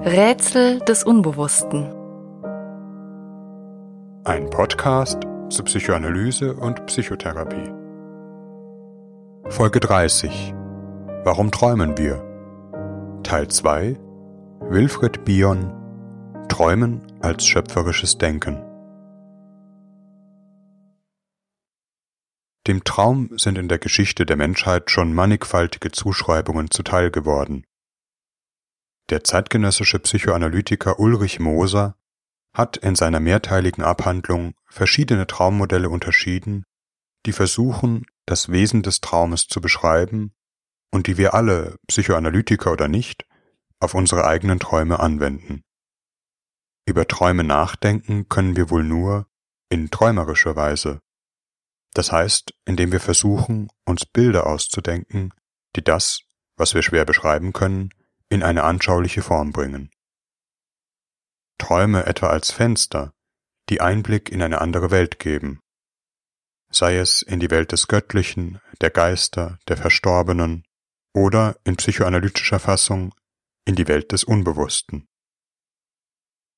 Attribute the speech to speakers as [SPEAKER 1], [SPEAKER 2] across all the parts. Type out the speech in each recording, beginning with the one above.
[SPEAKER 1] Rätsel des Unbewussten.
[SPEAKER 2] Ein Podcast zur Psychoanalyse und Psychotherapie. Folge 30. Warum träumen wir? Teil 2. Wilfried Bion. Träumen als schöpferisches Denken. Dem Traum sind in der Geschichte der Menschheit schon mannigfaltige Zuschreibungen zuteil geworden. Der zeitgenössische Psychoanalytiker Ulrich Moser hat in seiner mehrteiligen Abhandlung verschiedene Traummodelle unterschieden, die versuchen, das Wesen des Traumes zu beschreiben und die wir alle, Psychoanalytiker oder nicht, auf unsere eigenen Träume anwenden. Über Träume nachdenken können wir wohl nur in träumerischer Weise, das heißt, indem wir versuchen, uns Bilder auszudenken, die das, was wir schwer beschreiben können, in eine anschauliche Form bringen. Träume etwa als Fenster, die Einblick in eine andere Welt geben, sei es in die Welt des Göttlichen, der Geister, der Verstorbenen oder in psychoanalytischer Fassung in die Welt des Unbewussten.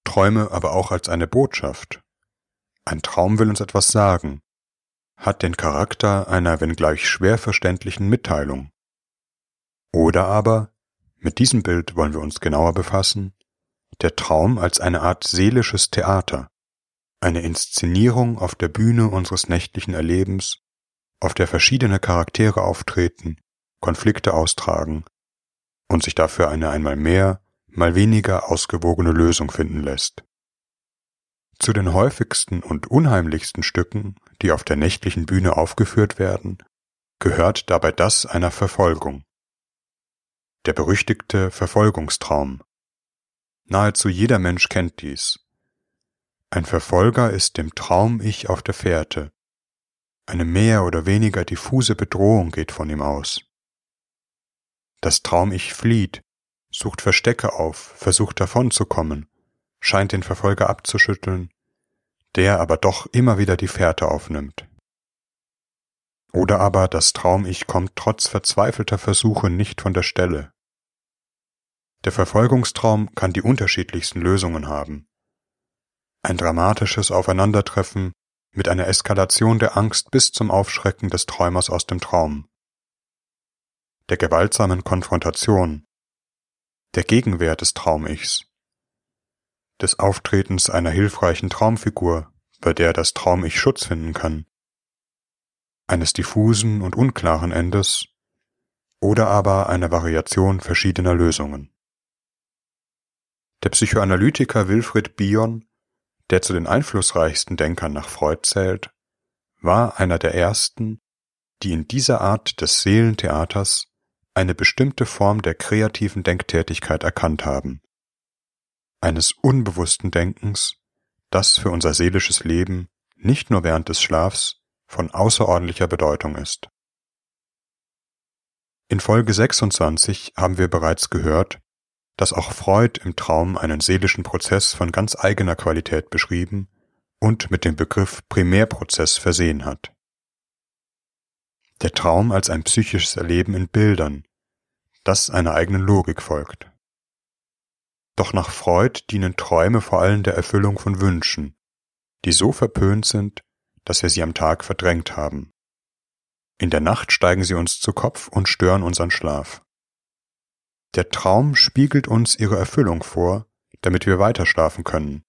[SPEAKER 2] Träume aber auch als eine Botschaft. Ein Traum will uns etwas sagen, hat den Charakter einer wenngleich schwer verständlichen Mitteilung. Oder aber, mit diesem Bild wollen wir uns genauer befassen, der Traum als eine Art seelisches Theater, eine Inszenierung auf der Bühne unseres nächtlichen Erlebens, auf der verschiedene Charaktere auftreten, Konflikte austragen und sich dafür eine einmal mehr, mal weniger ausgewogene Lösung finden lässt. Zu den häufigsten und unheimlichsten Stücken, die auf der nächtlichen Bühne aufgeführt werden, gehört dabei das einer Verfolgung. Der berüchtigte Verfolgungstraum. Nahezu jeder Mensch kennt dies. Ein Verfolger ist dem Traum-Ich auf der Fährte. Eine mehr oder weniger diffuse Bedrohung geht von ihm aus. Das Traum-Ich flieht, sucht Verstecke auf, versucht davonzukommen, scheint den Verfolger abzuschütteln, der aber doch immer wieder die Fährte aufnimmt. Oder aber das Traum-Ich kommt trotz verzweifelter Versuche nicht von der Stelle. Der Verfolgungstraum kann die unterschiedlichsten Lösungen haben. Ein dramatisches Aufeinandertreffen mit einer Eskalation der Angst bis zum Aufschrecken des Träumers aus dem Traum. Der gewaltsamen Konfrontation. Der Gegenwehr des Traum-Ichs des Auftretens einer hilfreichen Traumfigur, bei der das Traum-Ich Schutz finden kann, eines diffusen und unklaren Endes oder aber einer Variation verschiedener Lösungen. Der Psychoanalytiker Wilfried Bion, der zu den einflussreichsten Denkern nach Freud zählt, war einer der ersten, die in dieser Art des Seelentheaters eine bestimmte Form der kreativen Denktätigkeit erkannt haben eines unbewussten Denkens, das für unser seelisches Leben nicht nur während des Schlafs von außerordentlicher Bedeutung ist. In Folge 26 haben wir bereits gehört, dass auch Freud im Traum einen seelischen Prozess von ganz eigener Qualität beschrieben und mit dem Begriff Primärprozess versehen hat. Der Traum als ein psychisches Erleben in Bildern, das einer eigenen Logik folgt. Doch nach Freud dienen Träume vor allem der Erfüllung von Wünschen, die so verpönt sind, dass wir sie am Tag verdrängt haben. In der Nacht steigen sie uns zu Kopf und stören unseren Schlaf. Der Traum spiegelt uns ihre Erfüllung vor, damit wir weiter schlafen können.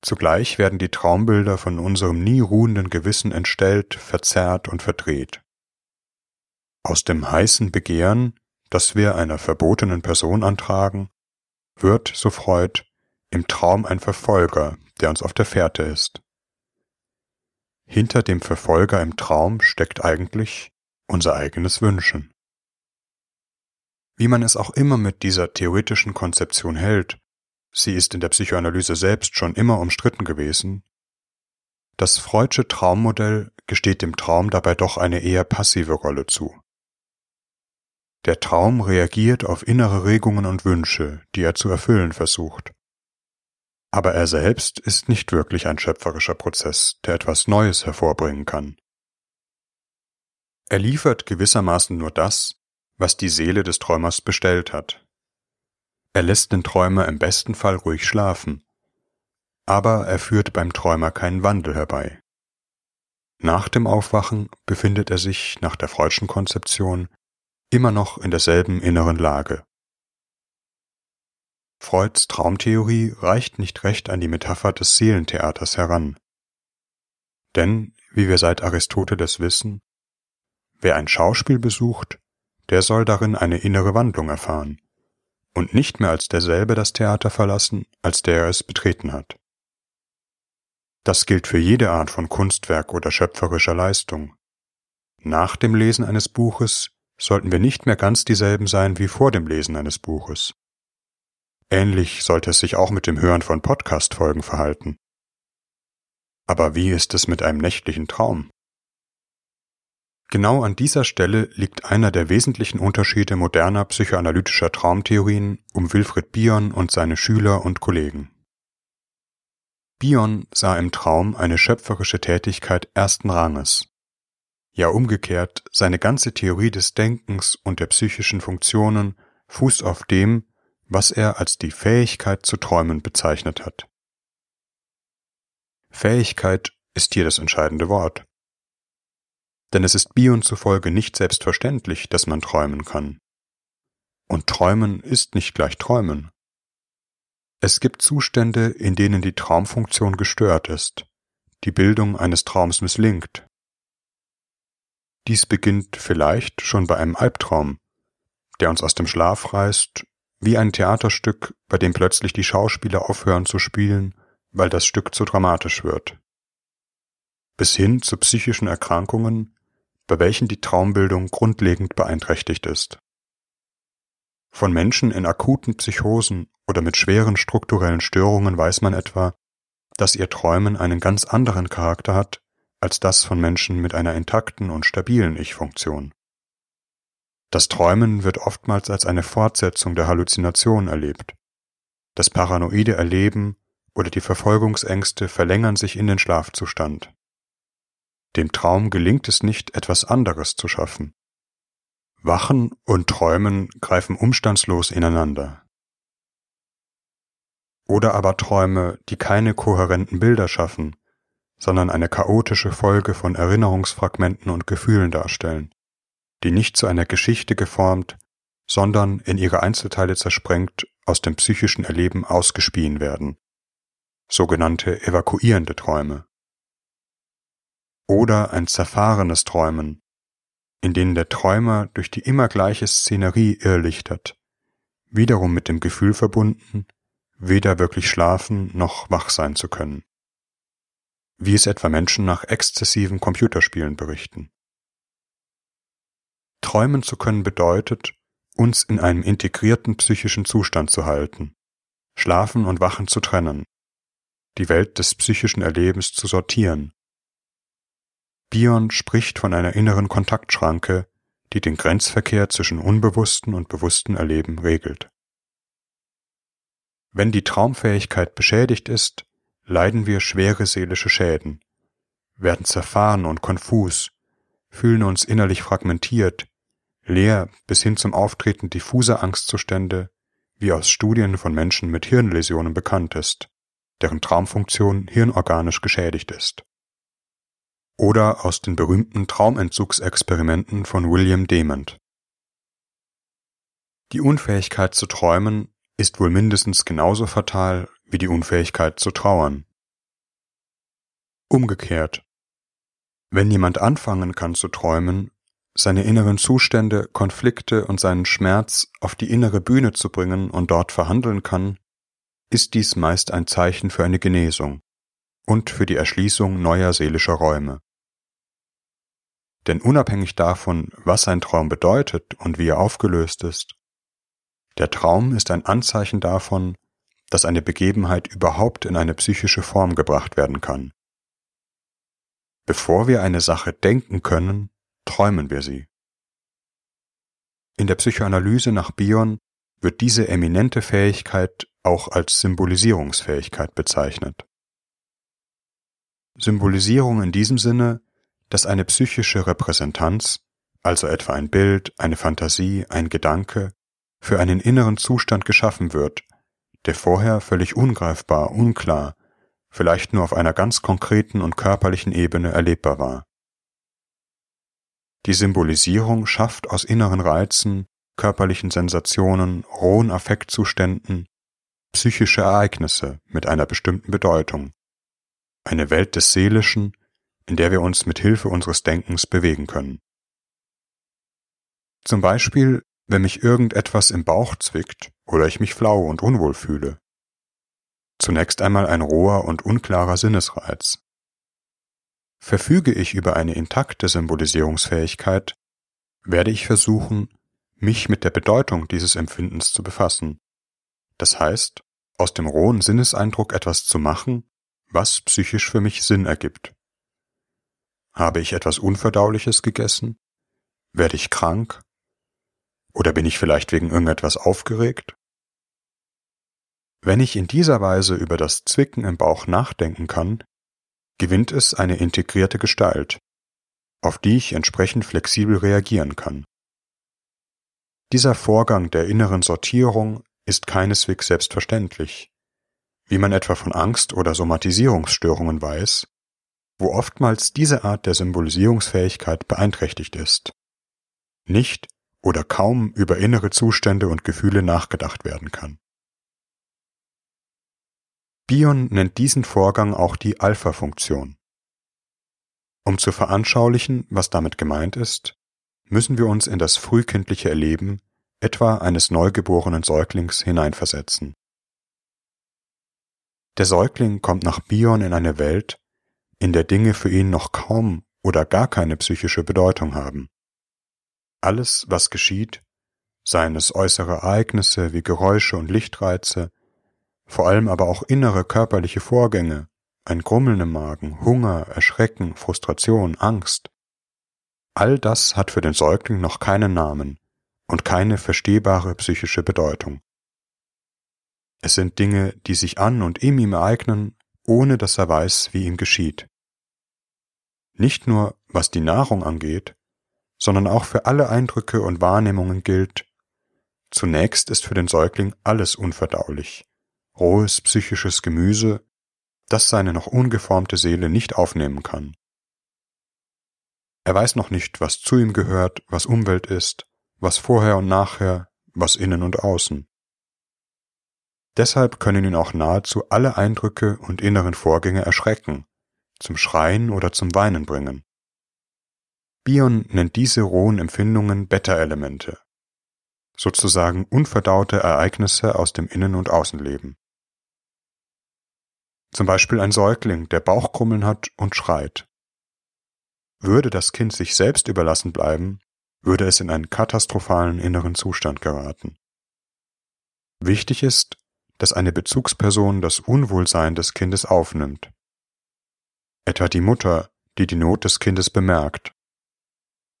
[SPEAKER 2] Zugleich werden die Traumbilder von unserem nie ruhenden Gewissen entstellt, verzerrt und verdreht. Aus dem heißen Begehren, das wir einer verbotenen Person antragen, wird, so Freud, im Traum ein Verfolger, der uns auf der Fährte ist. Hinter dem Verfolger im Traum steckt eigentlich unser eigenes Wünschen. Wie man es auch immer mit dieser theoretischen Konzeption hält, sie ist in der Psychoanalyse selbst schon immer umstritten gewesen, das Freudsche Traummodell gesteht dem Traum dabei doch eine eher passive Rolle zu. Der Traum reagiert auf innere Regungen und Wünsche, die er zu erfüllen versucht. Aber er selbst ist nicht wirklich ein schöpferischer Prozess, der etwas Neues hervorbringen kann. Er liefert gewissermaßen nur das, was die Seele des Träumers bestellt hat. Er lässt den Träumer im besten Fall ruhig schlafen, aber er führt beim Träumer keinen Wandel herbei. Nach dem Aufwachen befindet er sich nach der Freudschen Konzeption immer noch in derselben inneren Lage. Freuds Traumtheorie reicht nicht recht an die Metapher des Seelentheaters heran. Denn, wie wir seit Aristoteles wissen, wer ein Schauspiel besucht, der soll darin eine innere Wandlung erfahren und nicht mehr als derselbe das Theater verlassen, als der er es betreten hat. Das gilt für jede Art von Kunstwerk oder schöpferischer Leistung. Nach dem Lesen eines Buches sollten wir nicht mehr ganz dieselben sein wie vor dem Lesen eines Buches. Ähnlich sollte es sich auch mit dem Hören von Podcast-Folgen verhalten. Aber wie ist es mit einem nächtlichen Traum? Genau an dieser Stelle liegt einer der wesentlichen Unterschiede moderner psychoanalytischer Traumtheorien um Wilfried Bion und seine Schüler und Kollegen. Bion sah im Traum eine schöpferische Tätigkeit ersten Ranges. Ja umgekehrt, seine ganze Theorie des Denkens und der psychischen Funktionen fußt auf dem, was er als die Fähigkeit zu träumen bezeichnet hat. Fähigkeit ist hier das entscheidende Wort. Denn es ist Bion zufolge nicht selbstverständlich, dass man träumen kann. Und träumen ist nicht gleich träumen. Es gibt Zustände, in denen die Traumfunktion gestört ist, die Bildung eines Traums misslingt. Dies beginnt vielleicht schon bei einem Albtraum, der uns aus dem Schlaf reißt, wie ein Theaterstück, bei dem plötzlich die Schauspieler aufhören zu spielen, weil das Stück zu dramatisch wird. Bis hin zu psychischen Erkrankungen, bei welchen die Traumbildung grundlegend beeinträchtigt ist. Von Menschen in akuten Psychosen oder mit schweren strukturellen Störungen weiß man etwa, dass ihr Träumen einen ganz anderen Charakter hat als das von Menschen mit einer intakten und stabilen Ich-Funktion. Das Träumen wird oftmals als eine Fortsetzung der Halluzination erlebt. Das paranoide Erleben oder die Verfolgungsängste verlängern sich in den Schlafzustand. Dem Traum gelingt es nicht, etwas anderes zu schaffen. Wachen und Träumen greifen umstandslos ineinander. Oder aber Träume, die keine kohärenten Bilder schaffen, sondern eine chaotische Folge von Erinnerungsfragmenten und Gefühlen darstellen, die nicht zu einer Geschichte geformt, sondern in ihre Einzelteile zersprengt aus dem psychischen Erleben ausgespien werden, sogenannte evakuierende Träume. Oder ein zerfahrenes Träumen, in denen der Träumer durch die immer gleiche Szenerie irrlichtert, wiederum mit dem Gefühl verbunden, weder wirklich schlafen noch wach sein zu können. Wie es etwa Menschen nach exzessiven Computerspielen berichten. Träumen zu können bedeutet, uns in einem integrierten psychischen Zustand zu halten, Schlafen und Wachen zu trennen, die Welt des psychischen Erlebens zu sortieren, Bion spricht von einer inneren Kontaktschranke, die den Grenzverkehr zwischen unbewussten und bewussten Erleben regelt. Wenn die Traumfähigkeit beschädigt ist, leiden wir schwere seelische Schäden, werden zerfahren und konfus, fühlen uns innerlich fragmentiert, leer bis hin zum Auftreten diffuser Angstzustände, wie aus Studien von Menschen mit Hirnläsionen bekannt ist, deren Traumfunktion hirnorganisch geschädigt ist oder aus den berühmten Traumentzugsexperimenten von William Dement. Die Unfähigkeit zu träumen ist wohl mindestens genauso fatal wie die Unfähigkeit zu trauern. Umgekehrt. Wenn jemand anfangen kann zu träumen, seine inneren Zustände, Konflikte und seinen Schmerz auf die innere Bühne zu bringen und dort verhandeln kann, ist dies meist ein Zeichen für eine Genesung und für die Erschließung neuer seelischer Räume. Denn unabhängig davon, was ein Traum bedeutet und wie er aufgelöst ist, der Traum ist ein Anzeichen davon, dass eine Begebenheit überhaupt in eine psychische Form gebracht werden kann. Bevor wir eine Sache denken können, träumen wir sie. In der Psychoanalyse nach Bion wird diese eminente Fähigkeit auch als Symbolisierungsfähigkeit bezeichnet. Symbolisierung in diesem Sinne, dass eine psychische Repräsentanz, also etwa ein Bild, eine Fantasie, ein Gedanke, für einen inneren Zustand geschaffen wird, der vorher völlig ungreifbar, unklar, vielleicht nur auf einer ganz konkreten und körperlichen Ebene erlebbar war. Die Symbolisierung schafft aus inneren Reizen, körperlichen Sensationen, rohen Affektzuständen psychische Ereignisse mit einer bestimmten Bedeutung, eine Welt des Seelischen, in der wir uns mit Hilfe unseres Denkens bewegen können. Zum Beispiel, wenn mich irgendetwas im Bauch zwickt oder ich mich flau und unwohl fühle. Zunächst einmal ein roher und unklarer Sinnesreiz. Verfüge ich über eine intakte Symbolisierungsfähigkeit, werde ich versuchen, mich mit der Bedeutung dieses Empfindens zu befassen. Das heißt, aus dem rohen Sinneseindruck etwas zu machen, was psychisch für mich Sinn ergibt. Habe ich etwas Unverdauliches gegessen? Werde ich krank? Oder bin ich vielleicht wegen irgendetwas aufgeregt? Wenn ich in dieser Weise über das Zwicken im Bauch nachdenken kann, gewinnt es eine integrierte Gestalt, auf die ich entsprechend flexibel reagieren kann. Dieser Vorgang der inneren Sortierung ist keineswegs selbstverständlich, wie man etwa von Angst oder Somatisierungsstörungen weiß, wo oftmals diese Art der Symbolisierungsfähigkeit beeinträchtigt ist. Nicht oder kaum über innere Zustände und Gefühle nachgedacht werden kann. Bion nennt diesen Vorgang auch die Alpha-Funktion. Um zu veranschaulichen, was damit gemeint ist, müssen wir uns in das frühkindliche Erleben etwa eines neugeborenen Säuglings hineinversetzen. Der Säugling kommt nach Bion in eine Welt, in der Dinge für ihn noch kaum oder gar keine psychische Bedeutung haben. Alles, was geschieht, seien es äußere Ereignisse wie Geräusche und Lichtreize, vor allem aber auch innere körperliche Vorgänge, ein Grummeln im Magen, Hunger, Erschrecken, Frustration, Angst. All das hat für den Säugling noch keinen Namen und keine verstehbare psychische Bedeutung. Es sind Dinge, die sich an und in ihm ereignen, ohne dass er weiß, wie ihm geschieht. Nicht nur was die Nahrung angeht, sondern auch für alle Eindrücke und Wahrnehmungen gilt, zunächst ist für den Säugling alles unverdaulich, rohes psychisches Gemüse, das seine noch ungeformte Seele nicht aufnehmen kann. Er weiß noch nicht, was zu ihm gehört, was Umwelt ist, was vorher und nachher, was innen und außen. Deshalb können ihn auch nahezu alle Eindrücke und inneren Vorgänge erschrecken, zum Schreien oder zum Weinen bringen. Bion nennt diese rohen Empfindungen Beta-Elemente, sozusagen unverdaute Ereignisse aus dem Innen- und Außenleben. Zum Beispiel ein Säugling, der Bauchkrummeln hat und schreit. Würde das Kind sich selbst überlassen bleiben, würde es in einen katastrophalen inneren Zustand geraten. Wichtig ist, dass eine Bezugsperson das Unwohlsein des Kindes aufnimmt. Etwa die Mutter, die die Not des Kindes bemerkt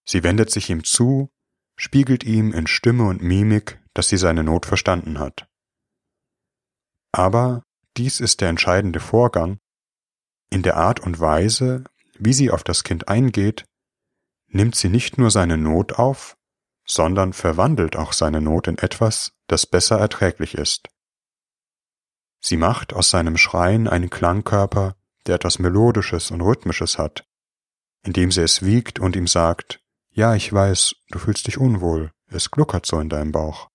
[SPEAKER 2] Sie wendet sich ihm zu, spiegelt ihm in Stimme und Mimik, dass sie seine Not verstanden hat. Aber dies ist der entscheidende Vorgang, in der Art und Weise, wie sie auf das Kind eingeht, nimmt sie nicht nur seine Not auf, sondern verwandelt auch seine Not in etwas, das besser erträglich ist. Sie macht aus seinem Schreien einen Klangkörper, der etwas Melodisches und Rhythmisches hat, indem sie es wiegt und ihm sagt, ja, ich weiß, du fühlst dich unwohl, es gluckert so in deinem Bauch.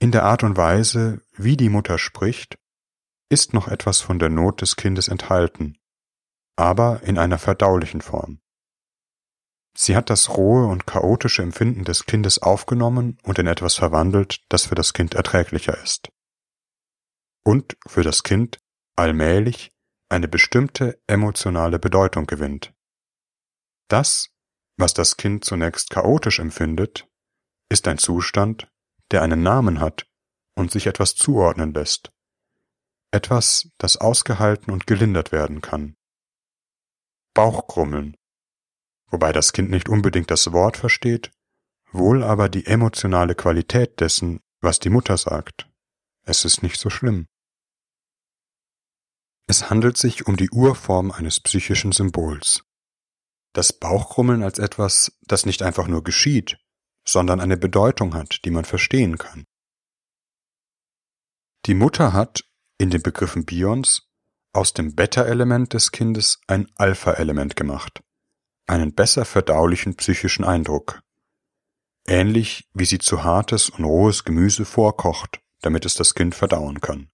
[SPEAKER 2] In der Art und Weise, wie die Mutter spricht, ist noch etwas von der Not des Kindes enthalten, aber in einer verdaulichen Form. Sie hat das rohe und chaotische Empfinden des Kindes aufgenommen und in etwas verwandelt, das für das Kind erträglicher ist. Und für das Kind allmählich eine bestimmte emotionale Bedeutung gewinnt. Das was das Kind zunächst chaotisch empfindet, ist ein Zustand, der einen Namen hat und sich etwas zuordnen lässt. Etwas, das ausgehalten und gelindert werden kann. Bauchkrummeln, wobei das Kind nicht unbedingt das Wort versteht, wohl aber die emotionale Qualität dessen, was die Mutter sagt. Es ist nicht so schlimm. Es handelt sich um die Urform eines psychischen Symbols. Das Bauchkrummeln als etwas, das nicht einfach nur geschieht, sondern eine Bedeutung hat, die man verstehen kann. Die Mutter hat, in den Begriffen Bions, aus dem Beta-Element des Kindes ein Alpha-Element gemacht, einen besser verdaulichen psychischen Eindruck. Ähnlich wie sie zu hartes und rohes Gemüse vorkocht, damit es das Kind verdauen kann.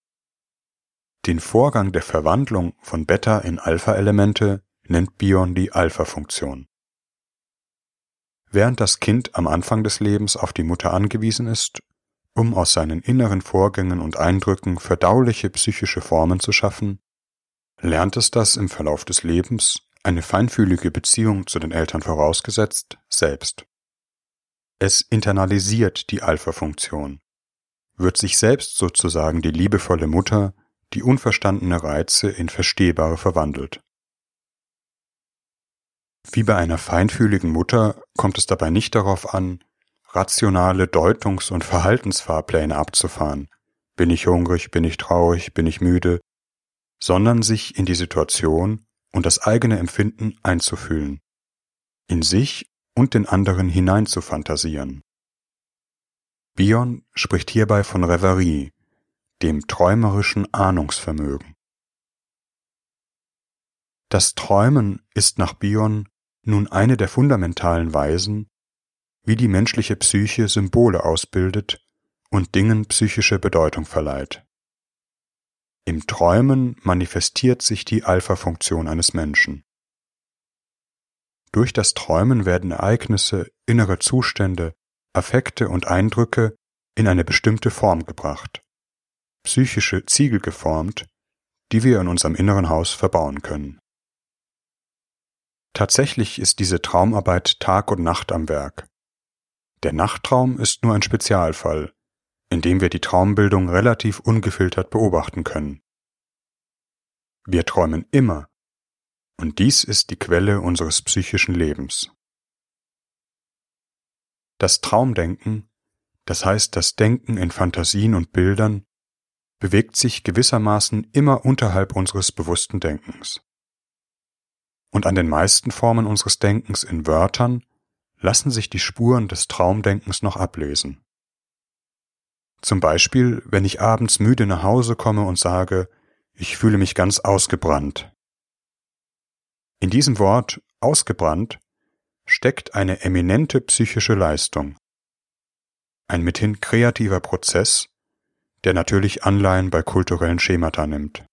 [SPEAKER 2] Den Vorgang der Verwandlung von Beta in Alpha-Elemente nennt Bion die Alpha-Funktion. Während das Kind am Anfang des Lebens auf die Mutter angewiesen ist, um aus seinen inneren Vorgängen und Eindrücken verdauliche psychische Formen zu schaffen, lernt es das im Verlauf des Lebens, eine feinfühlige Beziehung zu den Eltern vorausgesetzt, selbst. Es internalisiert die Alpha-Funktion, wird sich selbst sozusagen die liebevolle Mutter, die unverstandene Reize in verstehbare verwandelt. Wie bei einer feinfühligen Mutter kommt es dabei nicht darauf an, rationale Deutungs- und Verhaltensfahrpläne abzufahren. Bin ich hungrig, bin ich traurig, bin ich müde, sondern sich in die Situation und das eigene Empfinden einzufühlen, in sich und den anderen hinein zu fantasieren. Bion spricht hierbei von Reverie, dem träumerischen Ahnungsvermögen. Das Träumen ist nach Bion nun eine der fundamentalen Weisen, wie die menschliche Psyche Symbole ausbildet und Dingen psychische Bedeutung verleiht. Im Träumen manifestiert sich die Alpha-Funktion eines Menschen. Durch das Träumen werden Ereignisse, innere Zustände, Affekte und Eindrücke in eine bestimmte Form gebracht, psychische Ziegel geformt, die wir in unserem inneren Haus verbauen können. Tatsächlich ist diese Traumarbeit Tag und Nacht am Werk. Der Nachttraum ist nur ein Spezialfall, in dem wir die Traumbildung relativ ungefiltert beobachten können. Wir träumen immer, und dies ist die Quelle unseres psychischen Lebens. Das Traumdenken, das heißt das Denken in Fantasien und Bildern, bewegt sich gewissermaßen immer unterhalb unseres bewussten Denkens. Und an den meisten Formen unseres Denkens in Wörtern lassen sich die Spuren des Traumdenkens noch ablesen. Zum Beispiel, wenn ich abends müde nach Hause komme und sage, ich fühle mich ganz ausgebrannt. In diesem Wort ausgebrannt steckt eine eminente psychische Leistung, ein mithin kreativer Prozess, der natürlich Anleihen bei kulturellen Schemata nimmt.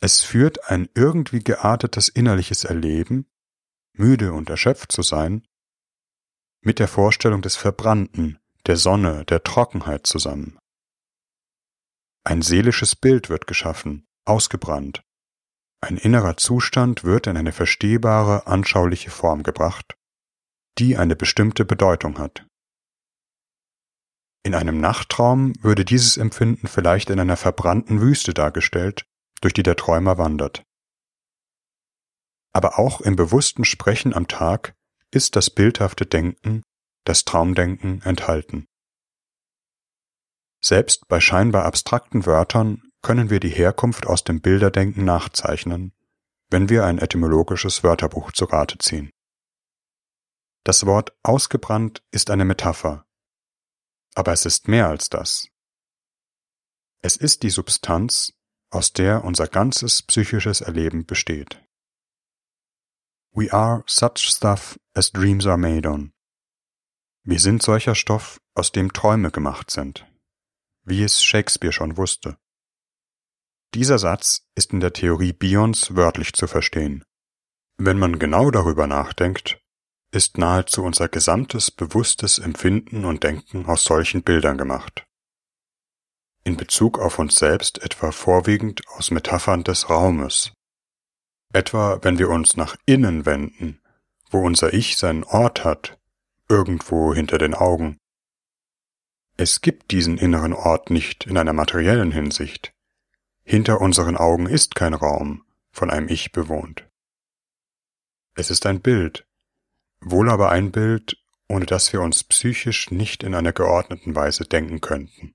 [SPEAKER 2] Es führt ein irgendwie geartetes innerliches Erleben, müde und erschöpft zu sein, mit der Vorstellung des Verbrannten, der Sonne, der Trockenheit zusammen. Ein seelisches Bild wird geschaffen, ausgebrannt. Ein innerer Zustand wird in eine verstehbare, anschauliche Form gebracht, die eine bestimmte Bedeutung hat. In einem Nachttraum würde dieses Empfinden vielleicht in einer verbrannten Wüste dargestellt, durch die der Träumer wandert. Aber auch im bewussten Sprechen am Tag ist das bildhafte Denken, das Traumdenken enthalten. Selbst bei scheinbar abstrakten Wörtern können wir die Herkunft aus dem Bilderdenken nachzeichnen, wenn wir ein etymologisches Wörterbuch zu Rate ziehen. Das Wort ausgebrannt ist eine Metapher, aber es ist mehr als das. Es ist die Substanz, aus der unser ganzes psychisches Erleben besteht. We are such stuff as dreams are made on. Wir sind solcher Stoff, aus dem Träume gemacht sind wie es Shakespeare schon wusste. Dieser Satz ist in der Theorie Bions wörtlich zu verstehen. Wenn man genau darüber nachdenkt, ist nahezu unser gesamtes bewusstes Empfinden und Denken aus solchen Bildern gemacht. In Bezug auf uns selbst etwa vorwiegend aus Metaphern des Raumes. Etwa wenn wir uns nach innen wenden, wo unser Ich seinen Ort hat, irgendwo hinter den Augen, es gibt diesen inneren Ort nicht in einer materiellen Hinsicht. Hinter unseren Augen ist kein Raum, von einem Ich bewohnt. Es ist ein Bild, wohl aber ein Bild, ohne das wir uns psychisch nicht in einer geordneten Weise denken könnten.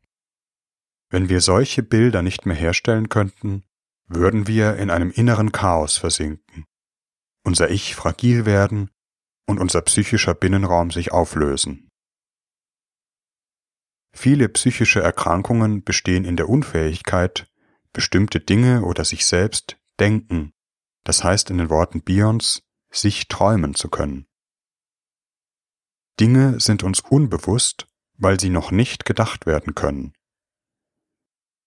[SPEAKER 2] Wenn wir solche Bilder nicht mehr herstellen könnten, würden wir in einem inneren Chaos versinken, unser Ich fragil werden und unser psychischer Binnenraum sich auflösen. Viele psychische Erkrankungen bestehen in der Unfähigkeit, bestimmte Dinge oder sich selbst denken, das heißt in den Worten Bions, sich träumen zu können. Dinge sind uns unbewusst, weil sie noch nicht gedacht werden können.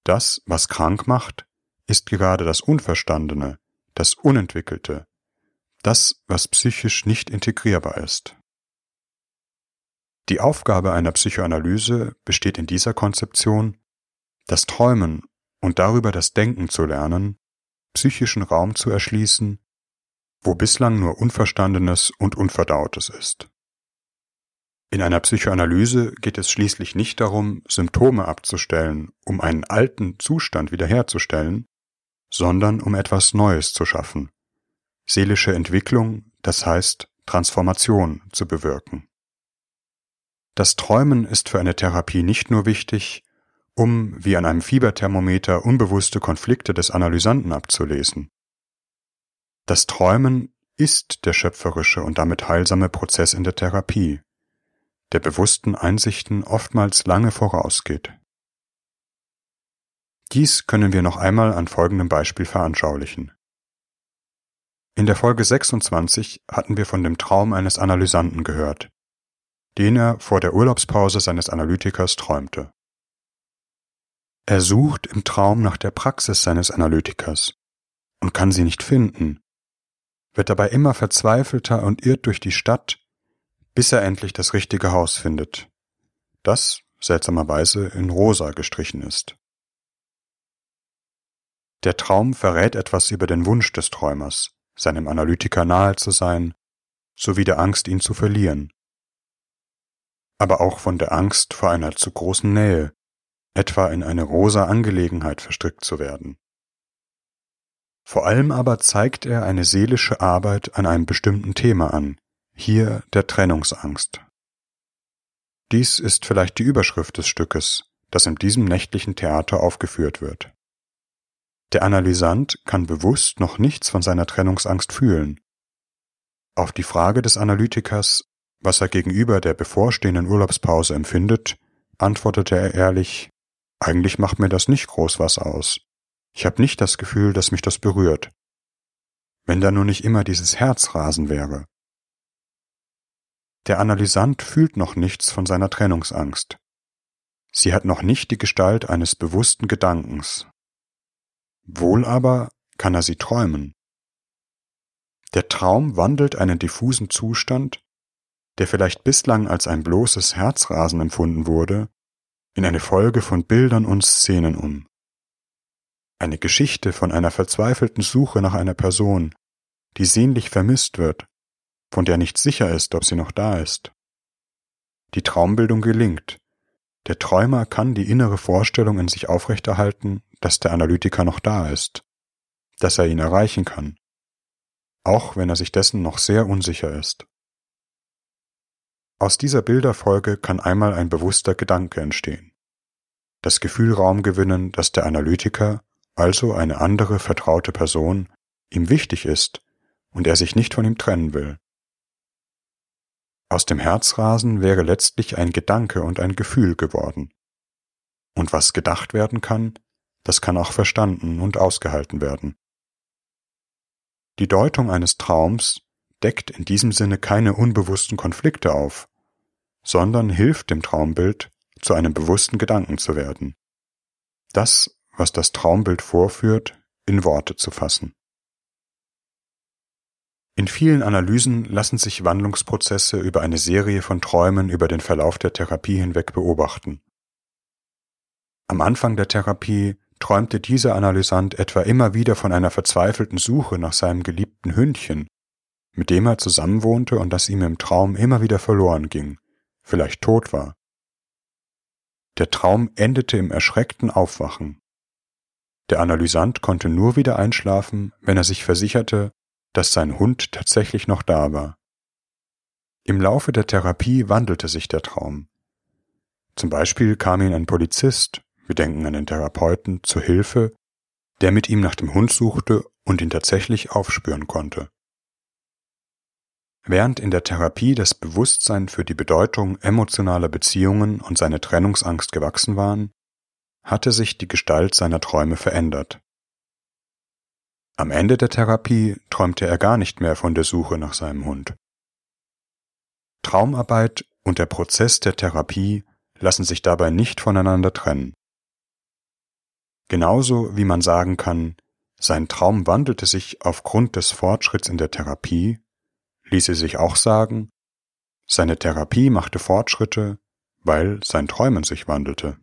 [SPEAKER 2] Das, was krank macht, ist gerade das Unverstandene, das Unentwickelte, das, was psychisch nicht integrierbar ist. Die Aufgabe einer Psychoanalyse besteht in dieser Konzeption, das Träumen und darüber das Denken zu lernen, psychischen Raum zu erschließen, wo bislang nur Unverstandenes und Unverdautes ist. In einer Psychoanalyse geht es schließlich nicht darum, Symptome abzustellen, um einen alten Zustand wiederherzustellen, sondern um etwas Neues zu schaffen, seelische Entwicklung, das heißt Transformation zu bewirken. Das Träumen ist für eine Therapie nicht nur wichtig, um wie an einem Fieberthermometer unbewusste Konflikte des Analysanten abzulesen. Das Träumen ist der schöpferische und damit heilsame Prozess in der Therapie der bewussten Einsichten oftmals lange vorausgeht. Dies können wir noch einmal an folgendem Beispiel veranschaulichen. In der Folge 26 hatten wir von dem Traum eines Analysanten gehört, den er vor der Urlaubspause seines Analytikers träumte. Er sucht im Traum nach der Praxis seines Analytikers und kann sie nicht finden, wird dabei immer verzweifelter und irrt durch die Stadt, bis er endlich das richtige Haus findet, das seltsamerweise in rosa gestrichen ist. Der Traum verrät etwas über den Wunsch des Träumers, seinem Analytiker nahe zu sein, sowie der Angst, ihn zu verlieren. Aber auch von der Angst vor einer zu großen Nähe, etwa in eine rosa Angelegenheit verstrickt zu werden. Vor allem aber zeigt er eine seelische Arbeit an einem bestimmten Thema an, hier der Trennungsangst. Dies ist vielleicht die Überschrift des Stückes, das in diesem nächtlichen Theater aufgeführt wird. Der Analysant kann bewusst noch nichts von seiner Trennungsangst fühlen. Auf die Frage des Analytikers, was er gegenüber der bevorstehenden Urlaubspause empfindet, antwortete er ehrlich, eigentlich macht mir das nicht groß was aus. Ich habe nicht das Gefühl, dass mich das berührt. Wenn da nur nicht immer dieses Herzrasen wäre. Der Analysant fühlt noch nichts von seiner Trennungsangst. Sie hat noch nicht die Gestalt eines bewussten Gedankens. Wohl aber kann er sie träumen. Der Traum wandelt einen diffusen Zustand, der vielleicht bislang als ein bloßes Herzrasen empfunden wurde, in eine Folge von Bildern und Szenen um. Eine Geschichte von einer verzweifelten Suche nach einer Person, die sehnlich vermisst wird von der nicht sicher ist, ob sie noch da ist. Die Traumbildung gelingt. Der Träumer kann die innere Vorstellung in sich aufrechterhalten, dass der Analytiker noch da ist, dass er ihn erreichen kann, auch wenn er sich dessen noch sehr unsicher ist. Aus dieser Bilderfolge kann einmal ein bewusster Gedanke entstehen. Das Gefühl Raum gewinnen, dass der Analytiker, also eine andere vertraute Person, ihm wichtig ist und er sich nicht von ihm trennen will. Aus dem Herzrasen wäre letztlich ein Gedanke und ein Gefühl geworden. Und was gedacht werden kann, das kann auch verstanden und ausgehalten werden. Die Deutung eines Traums deckt in diesem Sinne keine unbewussten Konflikte auf, sondern hilft dem Traumbild, zu einem bewussten Gedanken zu werden. Das, was das Traumbild vorführt, in Worte zu fassen. In vielen Analysen lassen sich Wandlungsprozesse über eine Serie von Träumen über den Verlauf der Therapie hinweg beobachten. Am Anfang der Therapie träumte dieser Analysant etwa immer wieder von einer verzweifelten Suche nach seinem geliebten Hündchen, mit dem er zusammenwohnte und das ihm im Traum immer wieder verloren ging, vielleicht tot war. Der Traum endete im erschreckten Aufwachen. Der Analysant konnte nur wieder einschlafen, wenn er sich versicherte, dass sein Hund tatsächlich noch da war. Im Laufe der Therapie wandelte sich der Traum. Zum Beispiel kam ihm ein Polizist, wir denken an den Therapeuten, zu Hilfe, der mit ihm nach dem Hund suchte und ihn tatsächlich aufspüren konnte. Während in der Therapie das Bewusstsein für die Bedeutung emotionaler Beziehungen und seine Trennungsangst gewachsen waren, hatte sich die Gestalt seiner Träume verändert. Am Ende der Therapie träumte er gar nicht mehr von der Suche nach seinem Hund. Traumarbeit und der Prozess der Therapie lassen sich dabei nicht voneinander trennen. Genauso wie man sagen kann, sein Traum wandelte sich aufgrund des Fortschritts in der Therapie, ließe sich auch sagen, seine Therapie machte Fortschritte, weil sein Träumen sich wandelte.